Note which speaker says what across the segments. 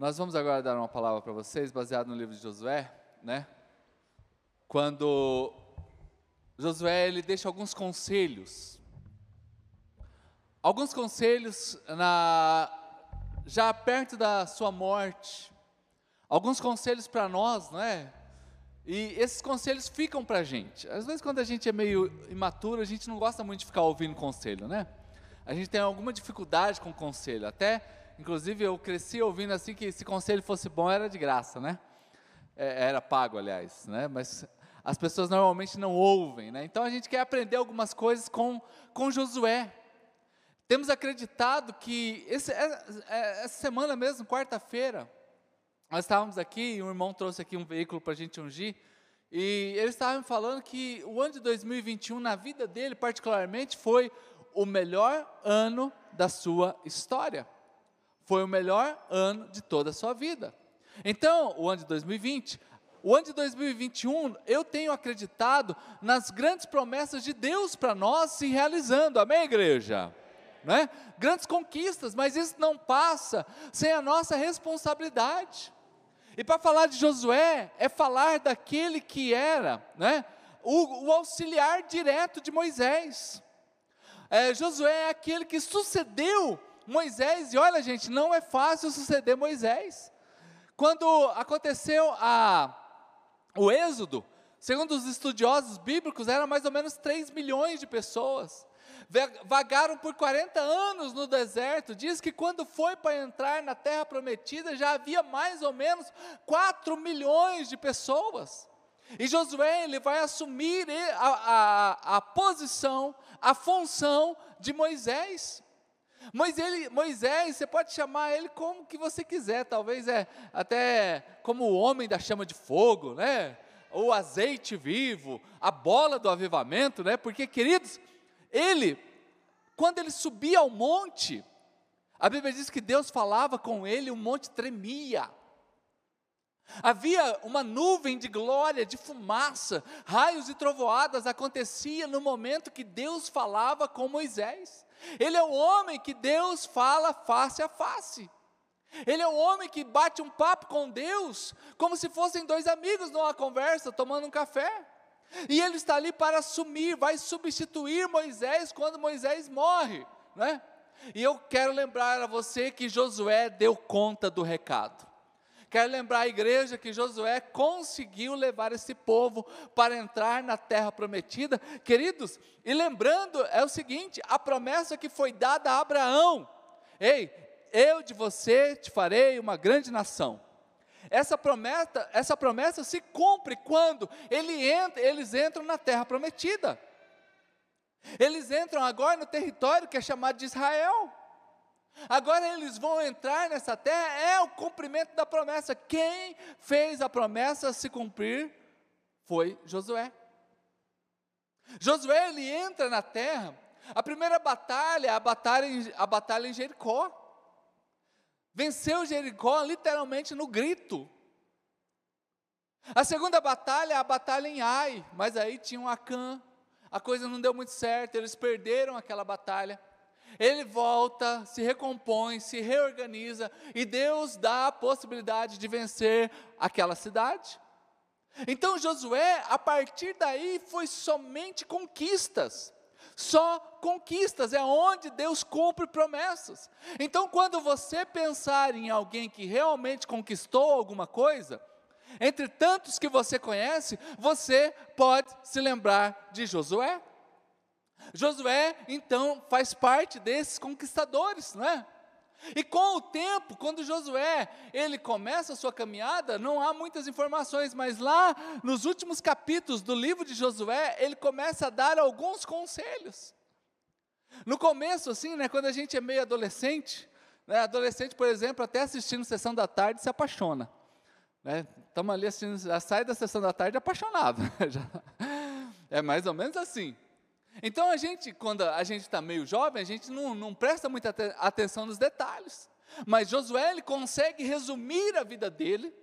Speaker 1: Nós vamos agora dar uma palavra para vocês, baseado no livro de Josué, né? Quando Josué ele deixa alguns conselhos, alguns conselhos na já perto da sua morte, alguns conselhos para nós, não é? E esses conselhos ficam para a gente. Às vezes, quando a gente é meio imaturo, a gente não gosta muito de ficar ouvindo conselho, né? A gente tem alguma dificuldade com conselho. Até, inclusive, eu cresci ouvindo assim que se conselho fosse bom era de graça, né? É, era pago, aliás, né? Mas as pessoas normalmente não ouvem, né? Então a gente quer aprender algumas coisas com, com Josué. Temos acreditado que esse, é, é, essa semana mesmo, quarta-feira, nós estávamos aqui e um irmão trouxe aqui um veículo para a gente ungir. E ele estava me falando que o ano de 2021, na vida dele particularmente, foi o melhor ano da sua história. Foi o melhor ano de toda a sua vida. Então, o ano de 2020, o ano de 2021, eu tenho acreditado nas grandes promessas de Deus para nós se realizando. Amém, igreja? Né? Grandes conquistas, mas isso não passa sem a nossa responsabilidade. E para falar de Josué, é falar daquele que era né, o, o auxiliar direto de Moisés. É, Josué é aquele que sucedeu Moisés, e olha, gente, não é fácil suceder Moisés. Quando aconteceu a, o Êxodo, segundo os estudiosos bíblicos, eram mais ou menos 3 milhões de pessoas vagaram por 40 anos no deserto. Diz que quando foi para entrar na terra prometida, já havia mais ou menos 4 milhões de pessoas. E Josué ele vai assumir a, a, a posição, a função de Moisés. Moisés, Moisés, você pode chamar ele como que você quiser, talvez é até como o homem da chama de fogo, né? O azeite vivo, a bola do avivamento, né? Porque, queridos, ele, quando ele subia ao monte, a Bíblia diz que Deus falava com ele, o monte tremia. Havia uma nuvem de glória, de fumaça, raios e trovoadas acontecia no momento que Deus falava com Moisés. Ele é o homem que Deus fala face a face. Ele é o homem que bate um papo com Deus, como se fossem dois amigos numa conversa, tomando um café. E ele está ali para assumir, vai substituir Moisés quando Moisés morre, né? E eu quero lembrar a você que Josué deu conta do recado. Quero lembrar a igreja que Josué conseguiu levar esse povo para entrar na terra prometida. Queridos, e lembrando, é o seguinte: a promessa que foi dada a Abraão: Ei, eu de você te farei uma grande nação. Essa promessa, essa promessa se cumpre quando ele entra, eles entram na terra prometida. Eles entram agora no território que é chamado de Israel. Agora eles vão entrar nessa terra, é o cumprimento da promessa. Quem fez a promessa se cumprir foi Josué. Josué ele entra na terra. A primeira batalha, a batalha, a batalha em Jericó. Venceu Jericó literalmente no grito. A segunda batalha é a batalha em Ai, mas aí tinha um Acã. A coisa não deu muito certo, eles perderam aquela batalha. Ele volta, se recompõe, se reorganiza e Deus dá a possibilidade de vencer aquela cidade. Então Josué, a partir daí, foi somente conquistas só conquistas, é onde Deus cumpre promessas. Então, quando você pensar em alguém que realmente conquistou alguma coisa, entre tantos que você conhece, você pode se lembrar de Josué. Josué, então, faz parte desses conquistadores, não é? E com o tempo, quando Josué ele começa a sua caminhada, não há muitas informações, mas lá nos últimos capítulos do livro de Josué, ele começa a dar alguns conselhos. No começo, assim, né, quando a gente é meio adolescente, né, adolescente, por exemplo, até assistindo sessão da tarde se apaixona. Estamos né, ali sai da sessão da tarde apaixonado. é mais ou menos assim. Então a gente, quando a gente está meio jovem, a gente não, não presta muita atenção nos detalhes. Mas Josué ele consegue resumir a vida dele,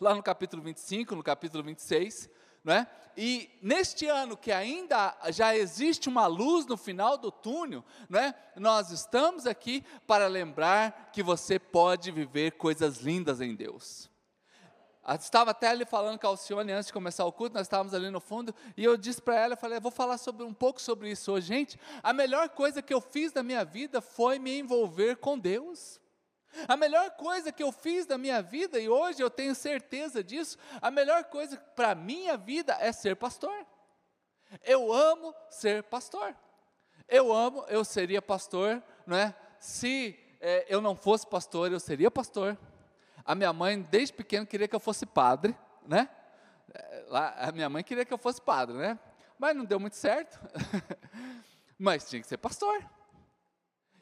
Speaker 1: lá no capítulo 25, no capítulo 26, né? E neste ano que ainda já existe uma luz no final do túnel, né? Nós estamos aqui para lembrar que você pode viver coisas lindas em Deus. Estava até ali falando com a Alcione antes de começar o culto, nós estávamos ali no fundo, e eu disse para ela, eu falei, vou falar sobre, um pouco sobre isso hoje. Gente, a melhor coisa que eu fiz da minha vida foi me envolver com Deus. A melhor coisa que eu fiz da minha vida, e hoje eu tenho certeza disso, a melhor coisa para a minha vida é ser pastor. Eu amo ser pastor. Eu amo, eu seria pastor, não é? Se é, eu não fosse pastor, eu seria pastor. A minha mãe, desde pequeno, queria que eu fosse padre, né? É, lá, a minha mãe queria que eu fosse padre, né? Mas não deu muito certo. Mas tinha que ser pastor.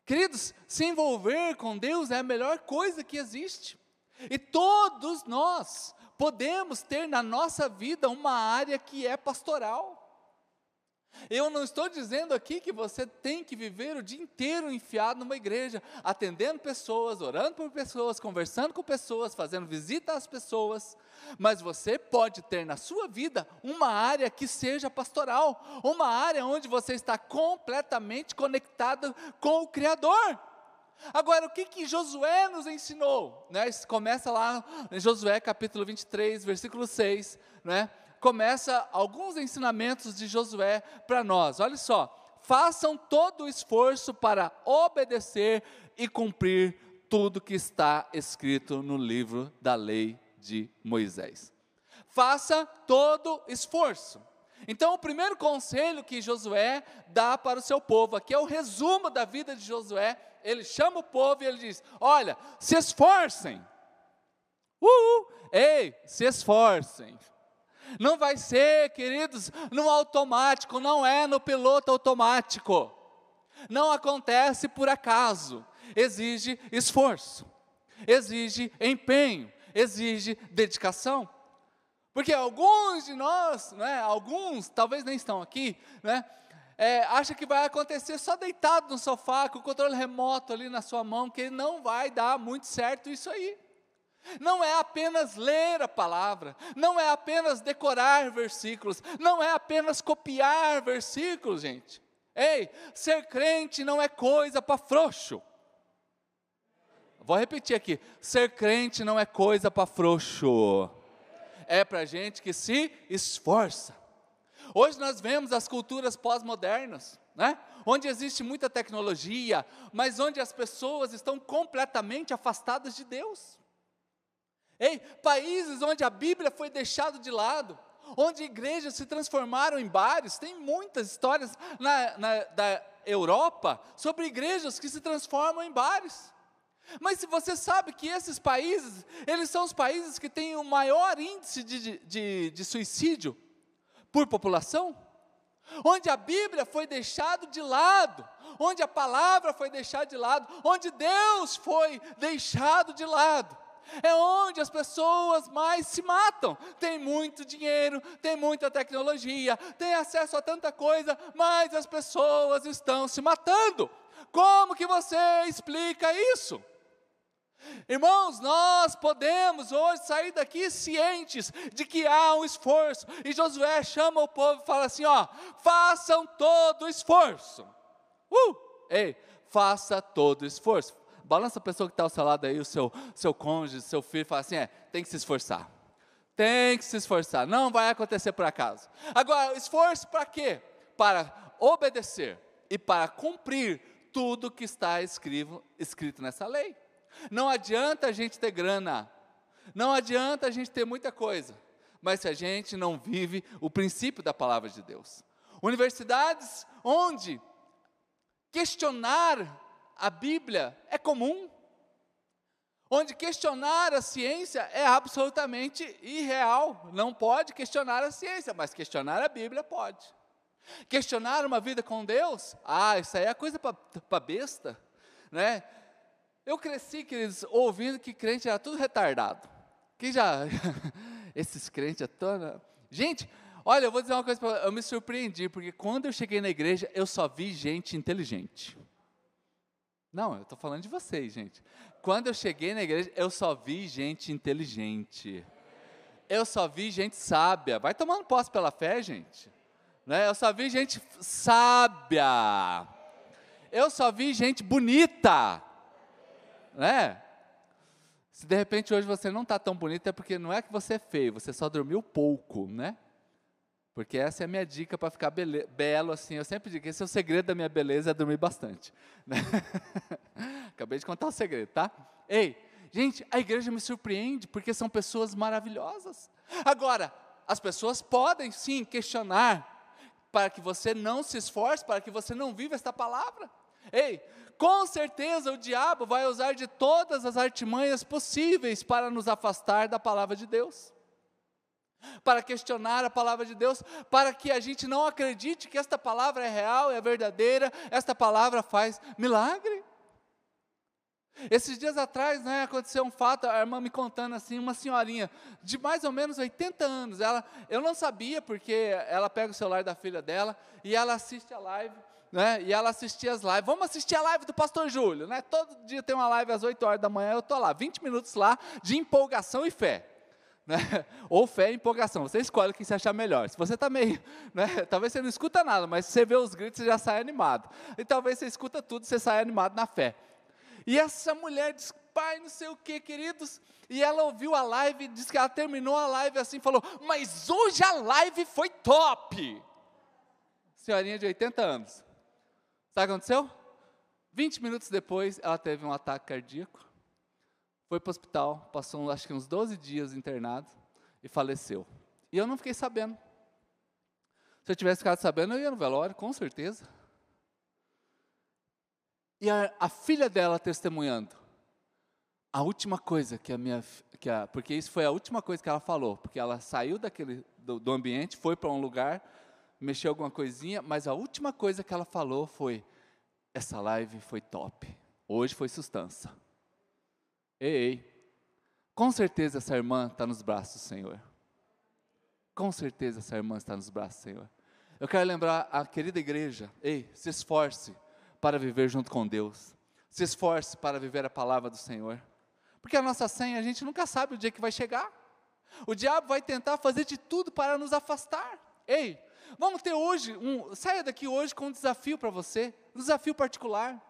Speaker 1: Queridos, se envolver com Deus é a melhor coisa que existe. E todos nós podemos ter na nossa vida uma área que é pastoral. Eu não estou dizendo aqui que você tem que viver o dia inteiro enfiado numa igreja, atendendo pessoas, orando por pessoas, conversando com pessoas, fazendo visita às pessoas, mas você pode ter na sua vida uma área que seja pastoral, uma área onde você está completamente conectado com o Criador. Agora, o que, que Josué nos ensinou? Né? Começa lá em Josué capítulo 23, versículo 6, né? Começa alguns ensinamentos de Josué para nós. Olha só, façam todo o esforço para obedecer e cumprir tudo que está escrito no livro da lei de Moisés. Faça todo esforço. Então, o primeiro conselho que Josué dá para o seu povo, aqui é o resumo da vida de Josué. Ele chama o povo e ele diz: Olha, se esforcem. Uhul! Ei, se esforcem. Não vai ser, queridos, no automático, não é no piloto automático. Não acontece por acaso. Exige esforço, exige empenho, exige dedicação. Porque alguns de nós, né, alguns, talvez nem estão aqui, né, é, acha que vai acontecer só deitado no sofá, com o controle remoto ali na sua mão, que não vai dar muito certo isso aí. Não é apenas ler a palavra, não é apenas decorar versículos, não é apenas copiar versículos, gente. Ei, ser crente não é coisa para frouxo. Vou repetir aqui: ser crente não é coisa para frouxo, é para gente que se esforça. Hoje nós vemos as culturas pós-modernas, né? onde existe muita tecnologia, mas onde as pessoas estão completamente afastadas de Deus. Ei, países onde a Bíblia foi deixada de lado, onde igrejas se transformaram em bares, tem muitas histórias na, na, da Europa sobre igrejas que se transformam em bares. Mas se você sabe que esses países, eles são os países que têm o maior índice de, de, de suicídio por população, onde a Bíblia foi deixada de lado, onde a palavra foi deixada de lado, onde Deus foi deixado de lado é onde as pessoas mais se matam. Tem muito dinheiro, tem muita tecnologia, tem acesso a tanta coisa, mas as pessoas estão se matando. Como que você explica isso? Irmãos, nós podemos hoje sair daqui cientes de que há um esforço, e Josué chama o povo e fala assim: ó, façam todo o esforço. Uh! Ei, faça todo o esforço balança a pessoa que está ao seu lado aí, o seu, seu cônjuge, seu filho, fala assim: é, tem que se esforçar. Tem que se esforçar, não vai acontecer por acaso. Agora, esforço para quê? Para obedecer e para cumprir tudo que está escrito, escrito nessa lei. Não adianta a gente ter grana, não adianta a gente ter muita coisa, mas se a gente não vive o princípio da palavra de Deus. Universidades onde questionar a Bíblia é comum, onde questionar a ciência é absolutamente irreal. Não pode questionar a ciência, mas questionar a Bíblia pode. Questionar uma vida com Deus, ah, isso aí é coisa para besta, né? Eu cresci, queridos, ouvindo que crente era tudo retardado. Que já, esses crentes é toda. Gente, olha, eu vou dizer uma coisa para eu me surpreendi, porque quando eu cheguei na igreja, eu só vi gente inteligente. Não, eu estou falando de vocês, gente. Quando eu cheguei na igreja, eu só vi gente inteligente. eu só vi gente sábia. Vai tomando posse pela fé, gente. Né? Eu só vi gente sábia. Eu só vi gente bonita. Né? Se de repente hoje você não está tão bonita, é porque não é que você é feio, você só dormiu pouco, né? Porque essa é a minha dica para ficar belo assim. Eu sempre digo que esse é o segredo da minha beleza, é dormir bastante. Né? Acabei de contar o segredo, tá? Ei, gente, a igreja me surpreende porque são pessoas maravilhosas. Agora, as pessoas podem sim questionar para que você não se esforce, para que você não viva esta palavra. Ei, com certeza o diabo vai usar de todas as artimanhas possíveis para nos afastar da palavra de Deus para questionar a palavra de Deus, para que a gente não acredite que esta palavra é real, é verdadeira, esta palavra faz milagre. Esses dias atrás, né, aconteceu um fato, a irmã me contando assim, uma senhorinha de mais ou menos 80 anos, ela, eu não sabia porque ela pega o celular da filha dela e ela assiste a live, né, e ela assistia as lives, vamos assistir a live do pastor Júlio, né, todo dia tem uma live às 8 horas da manhã, eu estou lá, 20 minutos lá, de empolgação e fé, né? Ou fé e empolgação. Você escolhe o que você achar melhor. Se você está meio. Né? Talvez você não escuta nada, mas se você vê os gritos, você já sai animado. E talvez você escuta tudo, você sai animado na fé. E essa mulher diz, pai, não sei o que, queridos. E ela ouviu a live, disse que ela terminou a live assim, falou, mas hoje a live foi top. Senhorinha de 80 anos. Sabe o que aconteceu? 20 minutos depois, ela teve um ataque cardíaco foi para o hospital, passou acho que uns 12 dias internado e faleceu. E eu não fiquei sabendo. Se eu tivesse ficado sabendo, eu ia no velório, com certeza. E a, a filha dela testemunhando. A última coisa que a minha. Que a, porque isso foi a última coisa que ela falou. Porque ela saiu daquele, do, do ambiente, foi para um lugar, mexeu alguma coisinha, mas a última coisa que ela falou foi: essa live foi top. Hoje foi sustância. Ei. Com certeza essa irmã está nos braços do Senhor. Com certeza essa irmã está nos braços do Senhor. Eu quero lembrar a querida igreja, ei, se esforce para viver junto com Deus. Se esforce para viver a palavra do Senhor. Porque a nossa senha, a gente nunca sabe o dia que vai chegar. O diabo vai tentar fazer de tudo para nos afastar. Ei, vamos ter hoje, um, saia daqui hoje com um desafio para você, um desafio particular.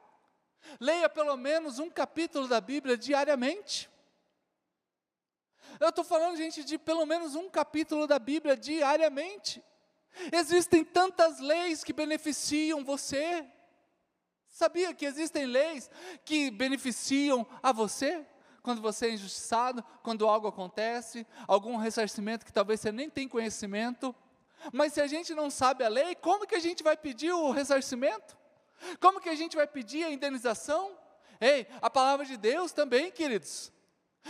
Speaker 1: Leia pelo menos um capítulo da Bíblia diariamente. Eu estou falando, gente, de pelo menos um capítulo da Bíblia diariamente. Existem tantas leis que beneficiam você. Sabia que existem leis que beneficiam a você? Quando você é injustiçado, quando algo acontece, algum ressarcimento que talvez você nem tenha conhecimento. Mas se a gente não sabe a lei, como que a gente vai pedir o ressarcimento? Como que a gente vai pedir a indenização? Ei, a palavra de Deus também, queridos.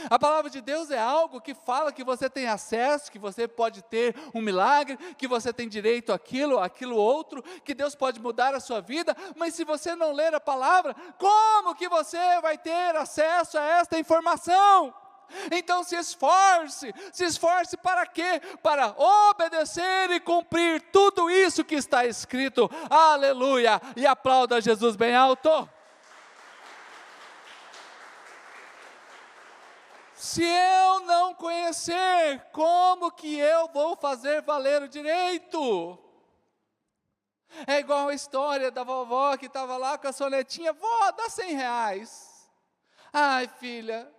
Speaker 1: A palavra de Deus é algo que fala que você tem acesso, que você pode ter um milagre, que você tem direito àquilo, àquilo outro, que Deus pode mudar a sua vida, mas se você não ler a palavra, como que você vai ter acesso a esta informação? Então se esforce, se esforce para quê? Para obedecer e cumprir tudo isso que está escrito. Aleluia! E aplauda Jesus bem alto. Se eu não conhecer, como que eu vou fazer valer o direito? É igual a história da vovó que estava lá com a sonetinha, vó, dá cem reais. Ai, filha,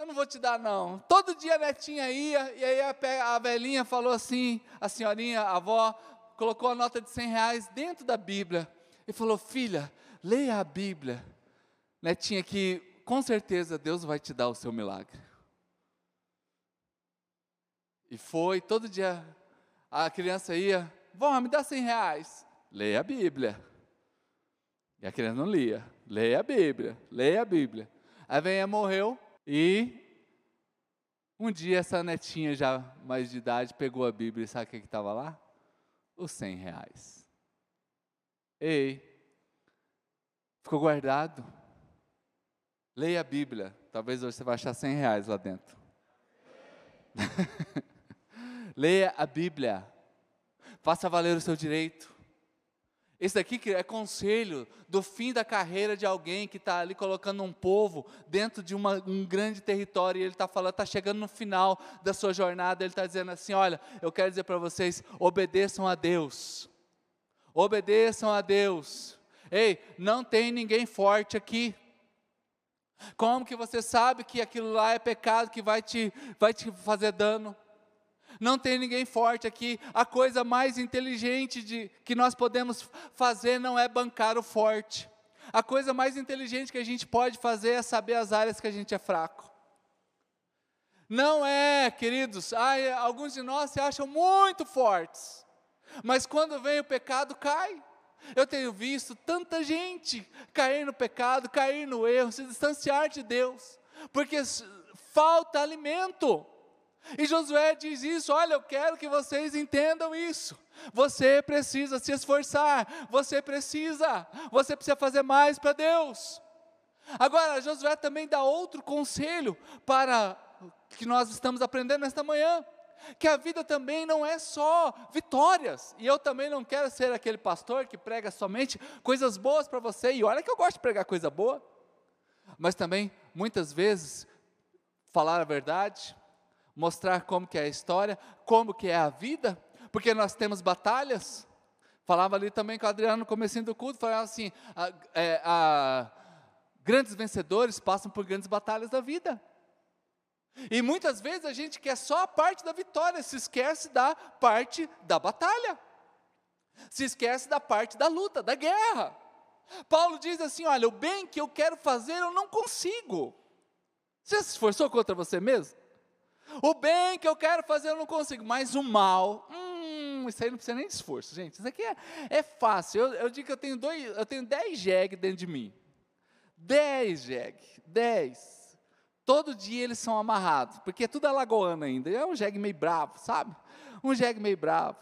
Speaker 1: eu não vou te dar não. Todo dia a netinha ia, e aí a, a velhinha falou assim, a senhorinha, a avó, colocou a nota de 100 reais dentro da Bíblia, e falou, filha, leia a Bíblia. Netinha, que com certeza Deus vai te dar o seu milagre. E foi, todo dia a criança ia, vó, me dá 100 reais. Leia a Bíblia. E a criança não lia. Leia a Bíblia, leia a Bíblia. A velhinha morreu, e um dia essa netinha já mais de idade pegou a Bíblia e sabe o que estava lá? Os 100 reais. Ei, ficou guardado? Leia a Bíblia, talvez hoje você vai achar 100 reais lá dentro. Leia a Bíblia, faça valer o seu direito. Esse daqui é conselho do fim da carreira de alguém que está ali colocando um povo dentro de uma, um grande território e ele está falando, está chegando no final da sua jornada, ele está dizendo assim: olha, eu quero dizer para vocês, obedeçam a Deus, obedeçam a Deus. Ei, não tem ninguém forte aqui. Como que você sabe que aquilo lá é pecado que vai te, vai te fazer dano? Não tem ninguém forte aqui. A coisa mais inteligente de, que nós podemos fazer não é bancar o forte. A coisa mais inteligente que a gente pode fazer é saber as áreas que a gente é fraco. Não é, queridos, ai, alguns de nós se acham muito fortes, mas quando vem o pecado, cai. Eu tenho visto tanta gente cair no pecado, cair no erro, se distanciar de Deus, porque falta alimento. E Josué diz isso: olha, eu quero que vocês entendam isso. Você precisa se esforçar, você precisa, você precisa fazer mais para Deus. Agora, Josué também dá outro conselho para que nós estamos aprendendo nesta manhã que a vida também não é só vitórias. E eu também não quero ser aquele pastor que prega somente coisas boas para você. E olha que eu gosto de pregar coisa boa. Mas também, muitas vezes, falar a verdade, mostrar como que é a história, como que é a vida, porque nós temos batalhas. Falava ali também com o Adriano no começo do culto, falava assim, a, é, a, grandes vencedores passam por grandes batalhas da vida. E muitas vezes a gente quer só a parte da vitória, se esquece da parte da batalha, se esquece da parte da luta, da guerra. Paulo diz assim: olha, o bem que eu quero fazer eu não consigo. Você se esforçou contra você mesmo? O bem que eu quero fazer eu não consigo, mas o mal, hum, isso aí não precisa nem de esforço, gente. Isso aqui é, é fácil. Eu, eu digo que eu tenho dois, eu tenho 10 jegue dentro de mim. 10 jegue, 10. Todo dia eles são amarrados, porque é tudo alagoano ainda. É um jegue meio bravo, sabe? Um jegue meio bravo.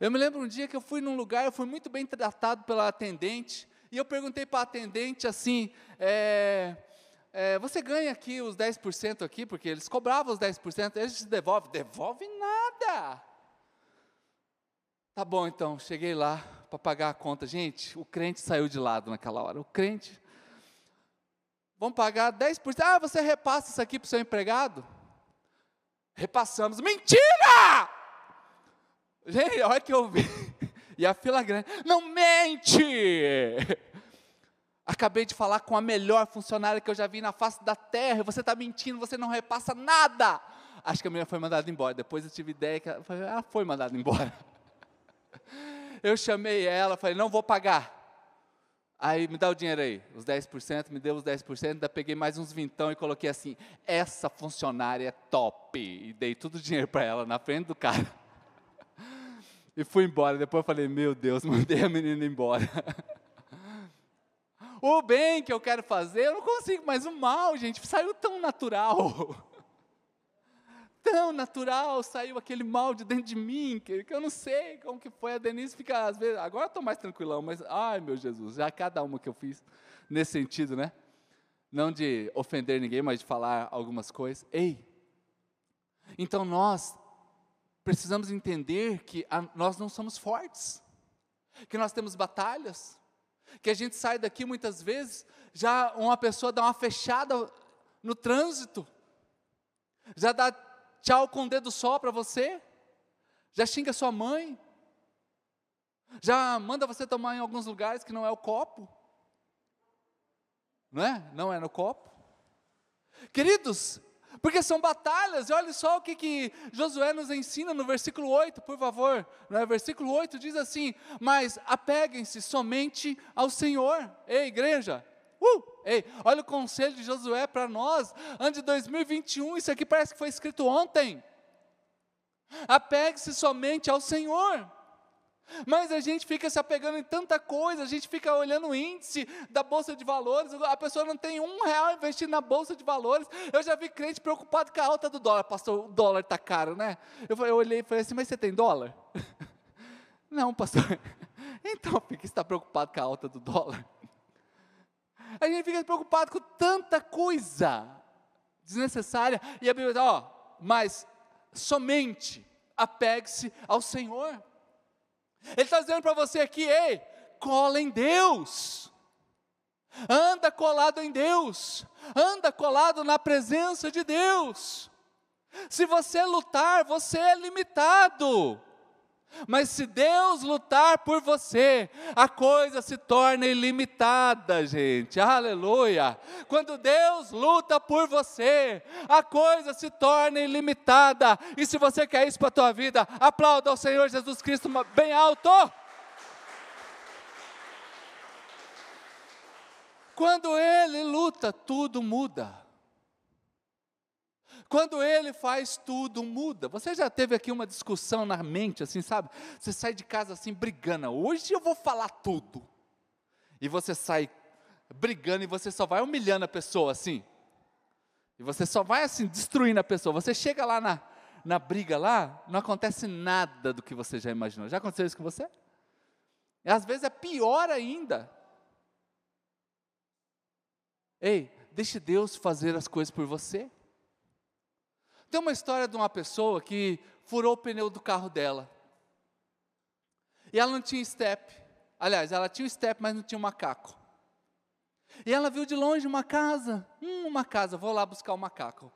Speaker 1: Eu me lembro um dia que eu fui num lugar, eu fui muito bem tratado pela atendente, e eu perguntei para a atendente assim: é, é, você ganha aqui os 10% aqui, porque eles cobravam os 10%, eles devolvem. Devolve nada. Tá bom, então, cheguei lá para pagar a conta. Gente, o crente saiu de lado naquela hora. O crente Vamos pagar 10%. Ah, você repassa isso aqui para o seu empregado? Repassamos. Mentira! Gente, olha que eu vi. E a fila grande. Não mente! Acabei de falar com a melhor funcionária que eu já vi na face da terra. Você está mentindo, você não repassa nada. Acho que a mulher foi mandada embora. Depois eu tive ideia que ela foi, ela foi mandada embora. Eu chamei ela, falei, não vou pagar. Aí me dá o dinheiro aí, os 10%, me deu os 10%, ainda peguei mais uns vintão e coloquei assim, essa funcionária é top. E dei todo o dinheiro para ela na frente do cara. E fui embora. Depois eu falei, meu Deus, mandei a menina embora. O bem que eu quero fazer, eu não consigo, mas o mal, gente, saiu tão natural. tão natural, saiu aquele mal de dentro de mim, que, eu não sei como que foi. A Denise fica, às vezes, agora estou mais tranquilão, mas, ai meu Jesus, já cada uma que eu fiz nesse sentido, né? Não de ofender ninguém, mas de falar algumas coisas. Ei, então nós precisamos entender que a, nós não somos fortes, que nós temos batalhas, que a gente sai daqui muitas vezes, já uma pessoa dá uma fechada no trânsito, já dá tchau com o dedo só para você, já xinga sua mãe, já manda você tomar em alguns lugares que não é o copo, não é? Não é no copo. Queridos, porque são batalhas, e olha só o que, que Josué nos ensina no versículo 8, por favor. No versículo 8 diz assim: Mas apeguem-se somente ao Senhor. Ei, igreja, Uh! Ei, olha o conselho de Josué para nós, ano de 2021, isso aqui parece que foi escrito ontem. Apegue-se somente ao Senhor. Mas a gente fica se apegando em tanta coisa, a gente fica olhando o índice da Bolsa de Valores, a pessoa não tem um real investido na Bolsa de Valores. Eu já vi crente preocupado com a alta do dólar. Pastor, o dólar está caro, né? Eu, eu olhei e falei assim, mas você tem dólar? não, pastor. Então, fica está preocupado com a alta do dólar. A gente fica preocupado com tanta coisa desnecessária. E a Bíblia diz, ó, mas somente apegue-se ao Senhor. Ele está dizendo para você aqui, ei, cola em Deus. Anda colado em Deus. Anda colado na presença de Deus. Se você lutar, você é limitado. Mas se Deus lutar por você, a coisa se torna ilimitada, gente. Aleluia. Quando Deus luta por você, a coisa se torna ilimitada. E se você quer isso para a tua vida, aplauda ao Senhor Jesus Cristo bem alto. Quando Ele luta, tudo muda. Quando ele faz tudo, muda. Você já teve aqui uma discussão na mente, assim, sabe? Você sai de casa assim, brigando. Hoje eu vou falar tudo. E você sai brigando e você só vai humilhando a pessoa, assim. E você só vai, assim, destruindo a pessoa. Você chega lá na, na briga lá, não acontece nada do que você já imaginou. Já aconteceu isso com você? E às vezes é pior ainda. Ei, deixe Deus fazer as coisas por você. Tem uma história de uma pessoa que furou o pneu do carro dela. E ela não tinha step. Aliás, ela tinha o step, mas não tinha o macaco. E ela viu de longe uma casa. Hum, uma casa, vou lá buscar o macaco.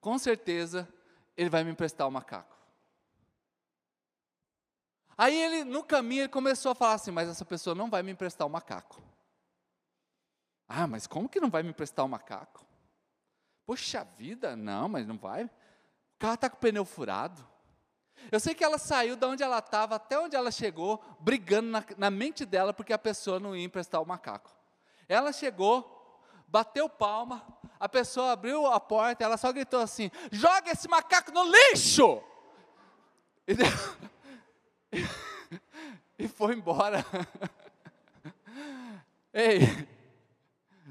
Speaker 1: Com certeza, ele vai me emprestar o macaco. Aí ele, no caminho, ele começou a falar assim: Mas essa pessoa não vai me emprestar o macaco. Ah, mas como que não vai me emprestar o macaco? Poxa vida, não, mas não vai carro está com o pneu furado. Eu sei que ela saiu de onde ela estava até onde ela chegou, brigando na, na, mente dela porque a pessoa não ia emprestar o macaco. Ela chegou, bateu palma, a pessoa abriu a porta, ela só gritou assim: joga esse macaco no lixo! E, deu, e foi embora. Ei,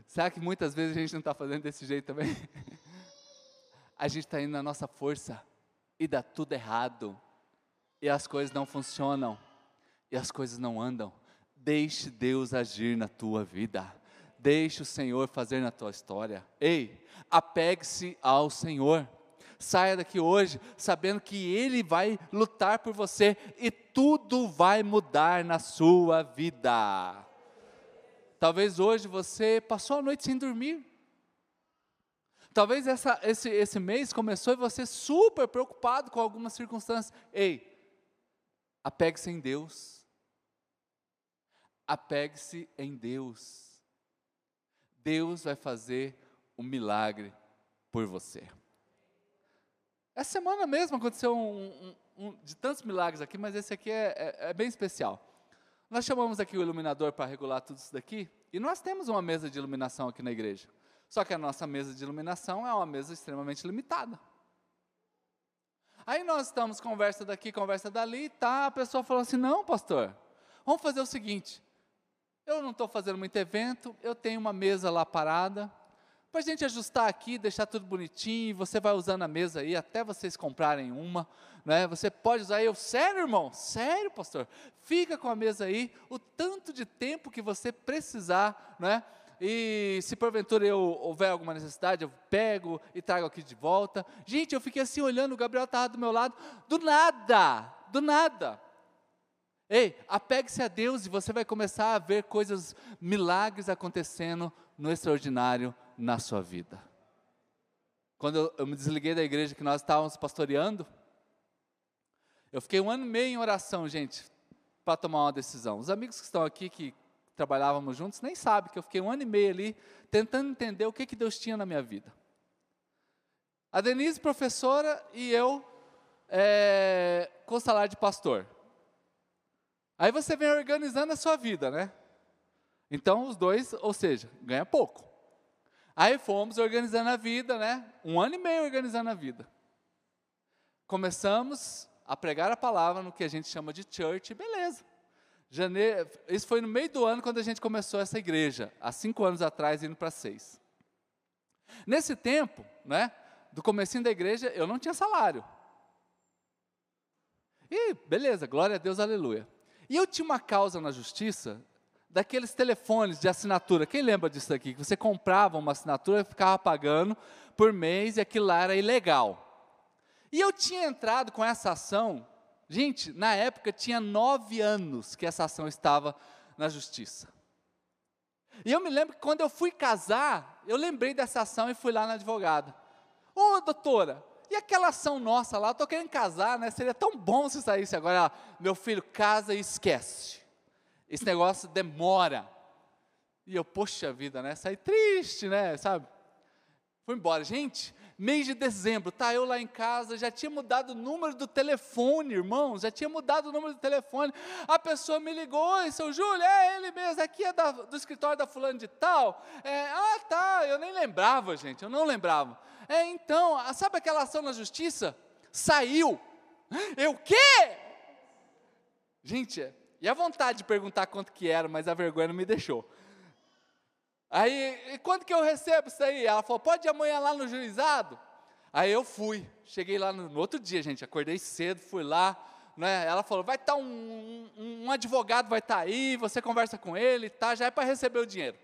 Speaker 1: será que muitas vezes a gente não está fazendo desse jeito também? a gente está indo na nossa força e dá tudo errado, e as coisas não funcionam, e as coisas não andam. Deixe Deus agir na tua vida, deixe o Senhor fazer na tua história. Ei, apegue-se ao Senhor. Saia daqui hoje sabendo que Ele vai lutar por você e tudo vai mudar na sua vida. Talvez hoje você passou a noite sem dormir, Talvez essa, esse, esse mês começou e você super preocupado com algumas circunstâncias. Ei, apegue-se em Deus. Apegue-se em Deus. Deus vai fazer um milagre por você. Essa semana mesmo aconteceu um, um, um, de tantos milagres aqui, mas esse aqui é, é, é bem especial. Nós chamamos aqui o iluminador para regular tudo isso daqui, e nós temos uma mesa de iluminação aqui na igreja. Só que a nossa mesa de iluminação é uma mesa extremamente limitada. Aí nós estamos conversa daqui, conversa dali, tá? A pessoa falou assim: "Não, pastor. Vamos fazer o seguinte. Eu não estou fazendo muito evento, eu tenho uma mesa lá parada, para a gente ajustar aqui, deixar tudo bonitinho, você vai usando a mesa aí até vocês comprarem uma, né? Você pode usar eu, sério, irmão? Sério, pastor? Fica com a mesa aí o tanto de tempo que você precisar, né? E se porventura eu houver alguma necessidade, eu pego e trago aqui de volta. Gente, eu fiquei assim olhando, o Gabriel estava do meu lado, do nada, do nada. Ei, apegue-se a Deus e você vai começar a ver coisas, milagres acontecendo no extraordinário na sua vida. Quando eu, eu me desliguei da igreja que nós estávamos pastoreando, eu fiquei um ano e meio em oração, gente, para tomar uma decisão. Os amigos que estão aqui, que trabalhávamos juntos, nem sabe que eu fiquei um ano e meio ali tentando entender o que, que Deus tinha na minha vida. A Denise, professora, e eu é, com salário de pastor. Aí você vem organizando a sua vida, né? Então, os dois, ou seja, ganha pouco. Aí fomos organizando a vida, né? Um ano e meio organizando a vida. Começamos a pregar a palavra no que a gente chama de church, beleza. Janeiro, isso foi no meio do ano quando a gente começou essa igreja, há cinco anos atrás, indo para seis. Nesse tempo, né, do comecinho da igreja, eu não tinha salário. E beleza, glória a Deus, aleluia. E eu tinha uma causa na justiça daqueles telefones de assinatura. Quem lembra disso aqui? Que você comprava uma assinatura e ficava pagando por mês e aquilo lá era ilegal. E eu tinha entrado com essa ação Gente, na época tinha nove anos que essa ação estava na justiça. E eu me lembro que quando eu fui casar, eu lembrei dessa ação e fui lá na advogada. Ô, oh, doutora, e aquela ação nossa lá, eu estou querendo casar, né? Seria tão bom se saísse agora, meu filho, casa e esquece. Esse negócio demora. E eu, poxa vida, né? Saí triste, né? Sabe? Fui embora. Gente, mês de dezembro, tá eu lá em casa, já tinha mudado o número do telefone, irmãos, já tinha mudado o número do telefone. A pessoa me ligou, oi, seu Júlio, é ele mesmo, aqui é da, do escritório da fulano de tal. É, ah, tá, eu nem lembrava, gente, eu não lembrava. É, então, sabe aquela ação na justiça? Saiu. Eu, quê? Gente, e a vontade de perguntar quanto que era, mas a vergonha não me deixou. Aí, e quando que eu recebo isso aí? Ela falou, pode ir amanhã lá no juizado? Aí eu fui, cheguei lá no, no outro dia, gente, acordei cedo, fui lá, né? Ela falou, vai estar tá um, um, um, advogado, vai estar tá aí, você conversa com ele, tá? Já é para receber o dinheiro.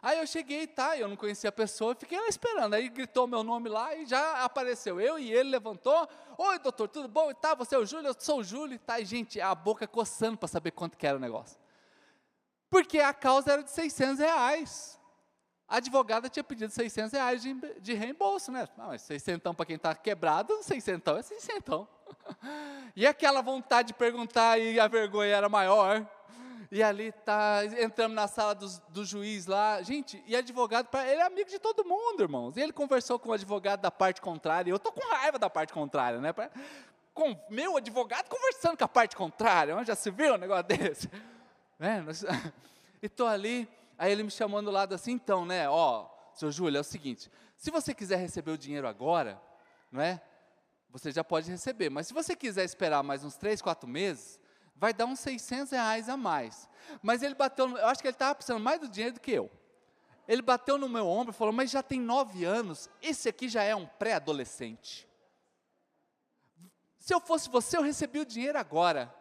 Speaker 1: Aí eu cheguei, tá? Eu não conhecia a pessoa, fiquei lá esperando. Aí gritou meu nome lá e já apareceu eu e ele levantou. Oi, doutor, tudo bom? E tá, você é o Júlio? Eu sou o Júlio. Tá, e gente, a boca coçando para saber quanto que era o negócio porque a causa era de 600 reais. A advogada tinha pedido 600 reais de, de reembolso, né? Não, mas 600 para quem está quebrado, 600 é 600. E aquela vontade de perguntar e a vergonha era maior. E ali tá, entramos na sala do, do juiz lá. Gente, e advogado, ele é amigo de todo mundo, irmãos. E ele conversou com o advogado da parte contrária. Eu tô com raiva da parte contrária, né? Com meu advogado conversando com a parte contrária. Já se viu um negócio desse? Né? E estou ali, aí ele me chamando do lado assim, então, né? Ó, seu Júlio, é o seguinte: se você quiser receber o dinheiro agora, não é? Você já pode receber, mas se você quiser esperar mais uns três, quatro meses, vai dar uns 600 reais a mais. Mas ele bateu, eu acho que ele estava precisando mais do dinheiro do que eu. Ele bateu no meu ombro e falou: Mas já tem nove anos, esse aqui já é um pré-adolescente. Se eu fosse você, eu recebia o dinheiro agora.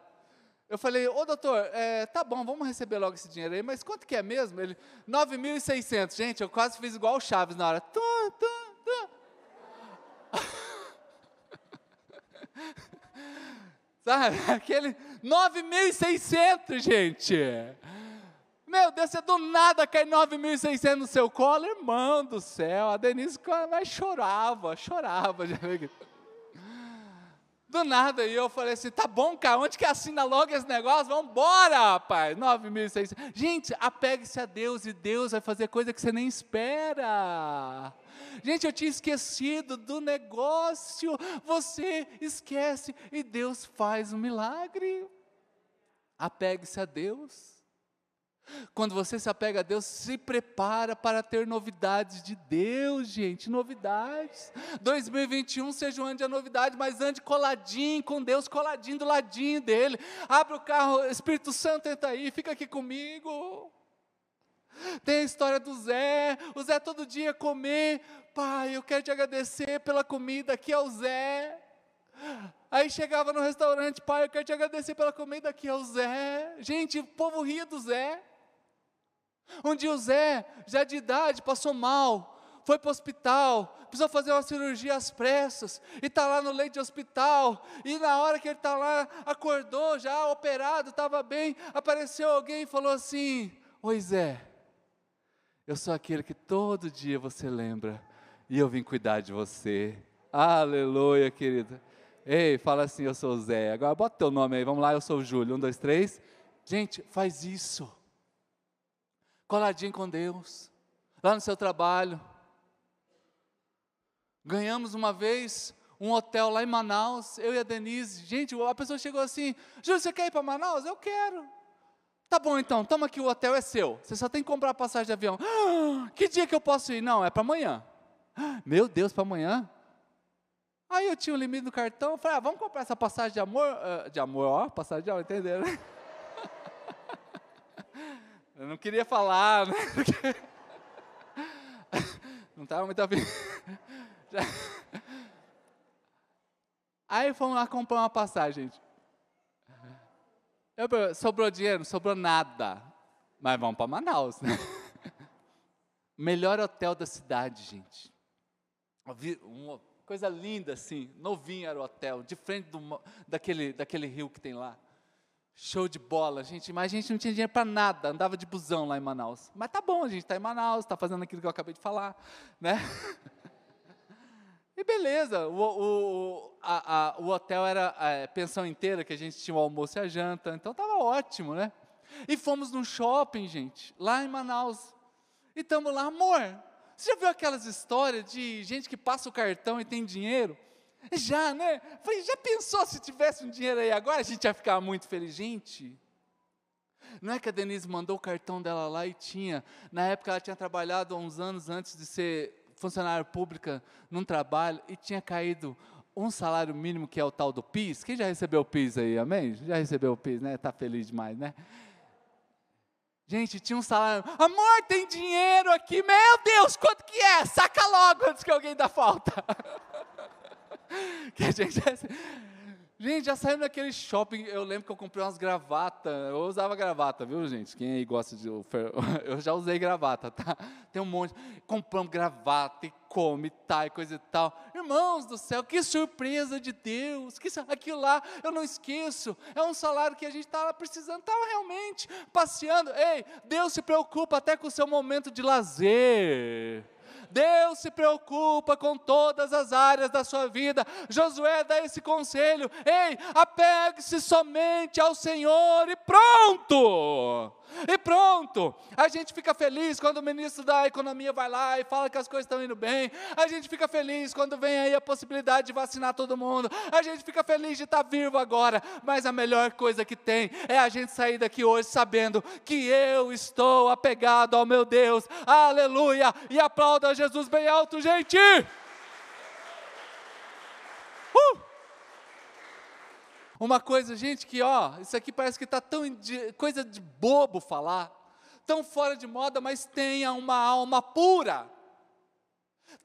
Speaker 1: Eu falei, ô doutor, é, tá bom, vamos receber logo esse dinheiro aí, mas quanto que é mesmo? Ele, 9.600. Gente, eu quase fiz igual o Chaves na hora. Tum, tum, tum. Sabe, aquele 9.600, gente. Meu Deus, você do nada cai 9.600 no seu colo, irmão do céu. A Denise vai chorava, chorava. Já do nada, e eu falei assim, tá bom, cara, onde que assina logo esse negócio? Vamos embora, rapaz, 9.600. Gente, apegue-se a Deus e Deus vai fazer coisa que você nem espera. Gente, eu tinha esquecido do negócio. Você esquece e Deus faz um milagre. Apegue-se a Deus. Quando você se apega a Deus, se prepara para ter novidades de Deus, gente, novidades. 2021 seja um ano de novidade, mas ande coladinho com Deus, coladinho do ladinho dele. Abra o carro, Espírito Santo entra aí, fica aqui comigo. Tem a história do Zé, o Zé todo dia comer. Pai, eu quero te agradecer pela comida, aqui é o Zé. Aí chegava no restaurante, pai, eu quero te agradecer pela comida, aqui é o Zé. Gente, o povo ria do Zé. Um Zé, já de idade, passou mal, foi para o hospital, precisou fazer uma cirurgia às pressas, e está lá no leito de hospital, e na hora que ele está lá, acordou já, operado, estava bem, apareceu alguém e falou assim: Oi Zé, eu sou aquele que todo dia você lembra, e eu vim cuidar de você. Aleluia, querida. Ei, fala assim, eu sou o Zé. Agora bota teu nome aí, vamos lá, eu sou o Júlio. Um, dois, três. Gente, faz isso coladinho com Deus, lá no seu trabalho. Ganhamos uma vez um hotel lá em Manaus, eu e a Denise. Gente, a pessoa chegou assim: Júlio, você quer ir para Manaus? Eu quero. Tá bom então, toma aqui, o hotel é seu. Você só tem que comprar a passagem de avião. Ah, que dia que eu posso ir? Não, é para amanhã. Ah, meu Deus, para amanhã? Aí eu tinha um limite no cartão, falei, ah, vamos comprar essa passagem de amor, uh, de amor, ó, passagem de amor, entenderam? Eu não queria falar, né? Não estava muito afim. Aí fomos lá comprar uma passagem, gente. Eu, sobrou dinheiro? Sobrou nada. Mas vamos para Manaus, né? Melhor hotel da cidade, gente. Um coisa linda assim, novinho era o hotel, de frente do, daquele, daquele rio que tem lá. Show de bola, gente, mas a gente não tinha dinheiro para nada, andava de busão lá em Manaus. Mas tá bom, a gente está em Manaus, está fazendo aquilo que eu acabei de falar, né? E beleza, o, o, a, a, o hotel era é, pensão inteira, que a gente tinha o almoço e a janta, então estava ótimo, né? E fomos num shopping, gente, lá em Manaus. E estamos lá, amor, você já viu aquelas histórias de gente que passa o cartão e tem dinheiro? Já, né? Falei, já pensou se tivesse um dinheiro aí agora? A gente ia ficar muito feliz. Gente, não é que a Denise mandou o cartão dela lá e tinha. Na época ela tinha trabalhado uns anos antes de ser funcionária pública num trabalho e tinha caído um salário mínimo que é o tal do PIS. Quem já recebeu o PIS aí, amém? Já recebeu o PIS, né? Está feliz demais, né? Gente, tinha um salário. Amor, tem dinheiro aqui. Meu Deus, quanto que é? Saca logo antes que alguém dá falta. que a gente, gente, já saiu daquele shopping. Eu lembro que eu comprei umas gravatas. Eu usava gravata, viu, gente? Quem aí gosta de. Eu já usei gravata, tá? Tem um monte. Compramos gravata e come, tá, e coisa e tal. Irmãos do céu, que surpresa de Deus. Que aquilo lá eu não esqueço. É um salário que a gente estava precisando, estava realmente passeando. Ei, Deus se preocupa até com o seu momento de lazer. Deus se preocupa com todas as áreas da sua vida. Josué dá esse conselho: ei, apegue-se somente ao Senhor e pronto. E pronto, a gente fica feliz quando o ministro da Economia vai lá e fala que as coisas estão indo bem. A gente fica feliz quando vem aí a possibilidade de vacinar todo mundo. A gente fica feliz de estar vivo agora. Mas a melhor coisa que tem é a gente sair daqui hoje sabendo que eu estou apegado ao meu Deus. Aleluia! E aplauda Jesus bem alto, gente! Uh! Uma coisa, gente, que ó, isso aqui parece que está tão de, coisa de bobo falar, tão fora de moda, mas tenha uma alma pura.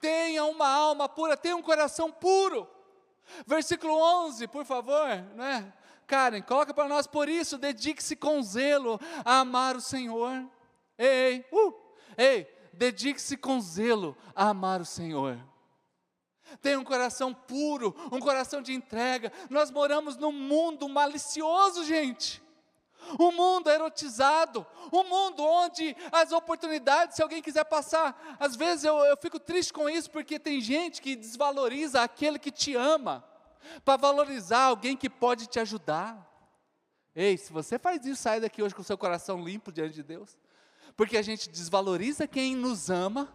Speaker 1: Tenha uma alma pura, tenha um coração puro. Versículo 11, por favor, né? Karen, coloca para nós, por isso, dedique-se com zelo a amar o Senhor. Ei, uh, ei, dedique-se com zelo a amar o Senhor. Tenha um coração puro, um coração de entrega. Nós moramos num mundo malicioso, gente. Um mundo erotizado, um mundo onde as oportunidades, se alguém quiser passar, às vezes eu, eu fico triste com isso, porque tem gente que desvaloriza aquele que te ama, para valorizar alguém que pode te ajudar. Ei, se você faz isso, sai daqui hoje com seu coração limpo diante de Deus, porque a gente desvaloriza quem nos ama,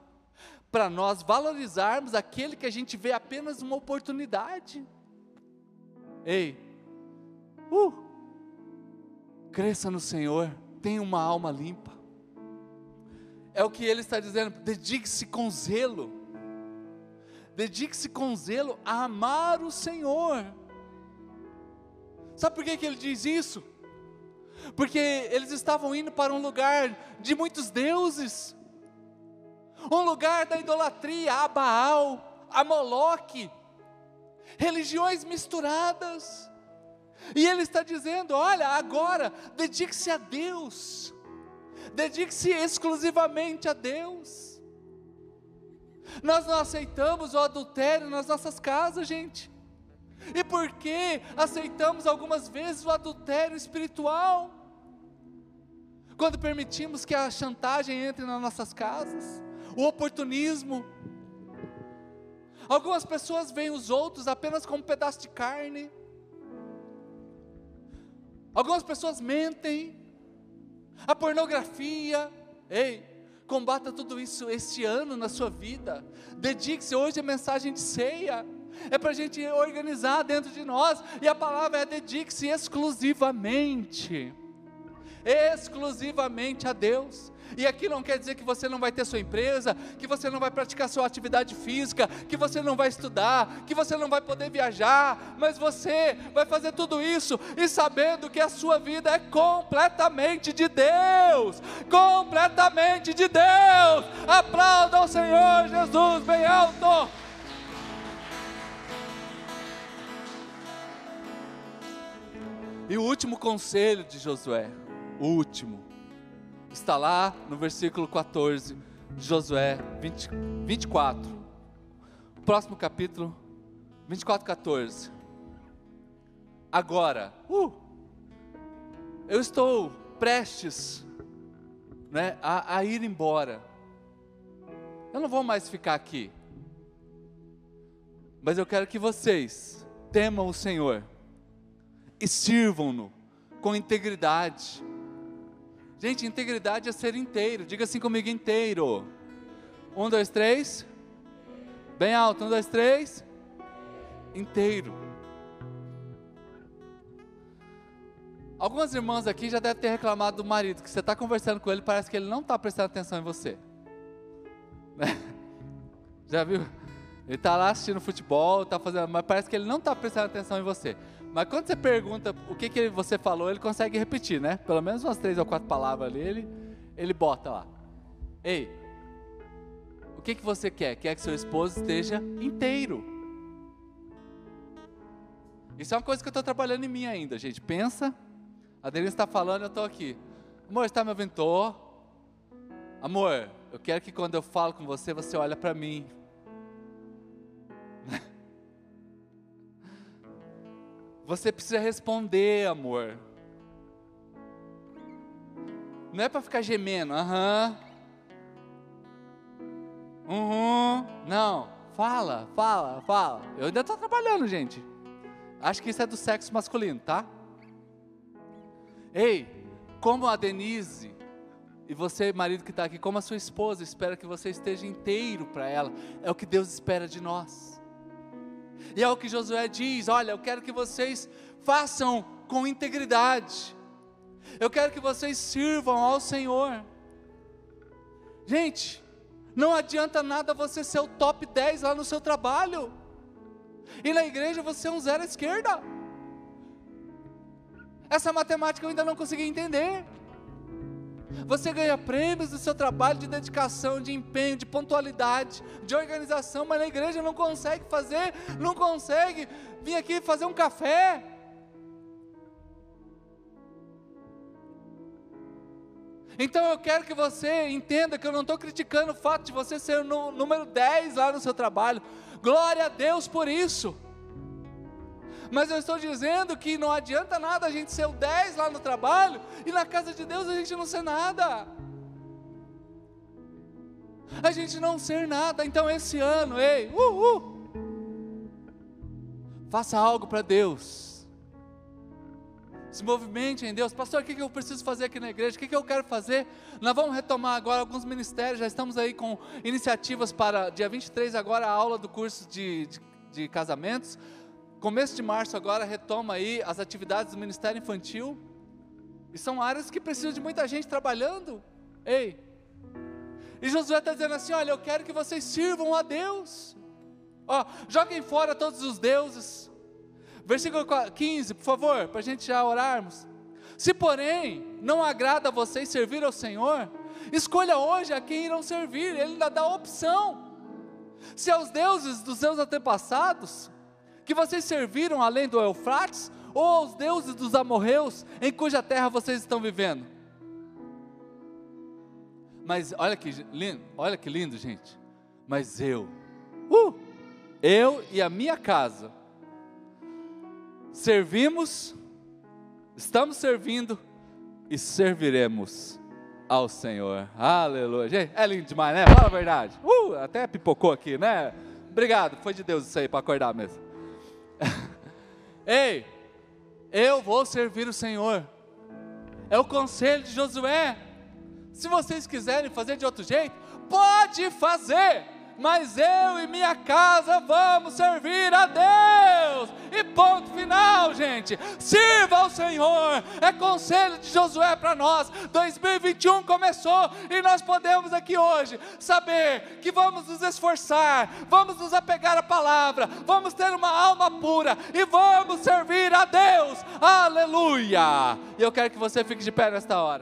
Speaker 1: para nós valorizarmos aquele que a gente vê apenas uma oportunidade. Ei, uh, cresça no Senhor, tenha uma alma limpa. É o que ele está dizendo, dedique-se com zelo, dedique-se com zelo a amar o Senhor. Sabe por que, que ele diz isso? Porque eles estavam indo para um lugar de muitos deuses, um lugar da idolatria a Baal, a Moloque, religiões misturadas. E ele está dizendo: olha, agora dedique-se a Deus, dedique-se exclusivamente a Deus. Nós não aceitamos o adultério nas nossas casas, gente. E por que aceitamos algumas vezes o adultério espiritual? Quando permitimos que a chantagem entre nas nossas casas, o oportunismo. Algumas pessoas veem os outros apenas como um pedaço de carne. Algumas pessoas mentem. A pornografia. Ei, combata tudo isso este ano na sua vida. Dedique-se hoje a mensagem de ceia. É para a gente organizar dentro de nós. E a palavra é dedique-se exclusivamente. Exclusivamente a Deus. E aqui não quer dizer que você não vai ter sua empresa, que você não vai praticar sua atividade física, que você não vai estudar, que você não vai poder viajar, mas você vai fazer tudo isso e sabendo que a sua vida é completamente de Deus completamente de Deus. Aplauda o Senhor Jesus bem alto. E o último conselho de Josué, o último, está lá no versículo 14 de Josué 20, 24. O próximo capítulo 24, 14. Agora, uh, eu estou prestes né, a, a ir embora. Eu não vou mais ficar aqui. Mas eu quero que vocês temam o Senhor e sirvam-no com integridade. Gente, integridade é ser inteiro. Diga assim comigo, inteiro. Um, dois, três. Bem alto. Um, dois, três. Inteiro. Algumas irmãs aqui já devem ter reclamado do marido, que você está conversando com ele, parece que ele não está prestando atenção em você. Já viu? Ele está lá assistindo futebol, tá fazendo, mas parece que ele não está prestando atenção em você. Mas quando você pergunta o que, que você falou, ele consegue repetir, né? Pelo menos umas três ou quatro palavras ali, ele, ele bota lá. Ei, o que, que você quer? Quer que seu esposo esteja inteiro. Isso é uma coisa que eu estou trabalhando em mim ainda, gente. Pensa, a Denise está falando, eu estou aqui. Amor, está me ouvindo? Amor, eu quero que quando eu falo com você, você olha para mim. Você precisa responder, amor. Não é para ficar gemendo, aham. Uhum. uhum. Não, fala, fala, fala. Eu ainda estou trabalhando, gente. Acho que isso é do sexo masculino, tá? Ei, como a Denise e você, marido que está aqui, como a sua esposa espera que você esteja inteiro para ela, é o que Deus espera de nós. E é o que Josué diz: olha, eu quero que vocês façam com integridade. Eu quero que vocês sirvam ao Senhor. Gente, não adianta nada você ser o top 10 lá no seu trabalho. E na igreja você é um zero à esquerda. Essa matemática eu ainda não consegui entender. Você ganha prêmios do seu trabalho de dedicação, de empenho, de pontualidade, de organização, mas na igreja não consegue fazer, não consegue vir aqui fazer um café. Então eu quero que você entenda que eu não estou criticando o fato de você ser o número 10 lá no seu trabalho. Glória a Deus por isso. Mas eu estou dizendo que não adianta nada a gente ser o 10 lá no trabalho e na casa de Deus a gente não ser nada. A gente não ser nada. Então esse ano, ei, uh, uh, faça algo para Deus. Se movimente em Deus. Pastor, o que eu preciso fazer aqui na igreja? O que eu quero fazer? Nós vamos retomar agora alguns ministérios. Já estamos aí com iniciativas para dia 23 agora a aula do curso de, de, de casamentos. Começo de março agora retoma aí as atividades do Ministério Infantil. E são áreas que precisam de muita gente trabalhando. Ei. E Josué está dizendo assim: olha, eu quero que vocês sirvam a Deus. Ó, joguem fora todos os deuses. Versículo 15, por favor, para a gente já orarmos. Se porém não agrada a vocês servir ao Senhor, escolha hoje a quem irão servir. Ele ainda dá opção. Se aos deuses dos seus antepassados, que vocês serviram além do Eufrates, ou aos deuses dos amorreus em cuja terra vocês estão vivendo? Mas olha que lindo, olha que lindo, gente. Mas eu, uh, eu e a minha casa, servimos, estamos servindo e serviremos ao Senhor. Aleluia. Gente, é lindo demais, né? Fala a verdade. Uh, até pipocou aqui, né? Obrigado, foi de Deus isso aí para acordar mesmo. Ei, eu vou servir o Senhor. É o conselho de Josué. Se vocês quiserem fazer de outro jeito, pode fazer mas eu e minha casa vamos servir a Deus. E ponto final, gente. Sirva ao Senhor. É conselho de Josué para nós. 2021 começou e nós podemos aqui hoje saber que vamos nos esforçar, vamos nos apegar à palavra, vamos ter uma alma pura e vamos servir a Deus. Aleluia! E eu quero que você fique de pé nesta hora.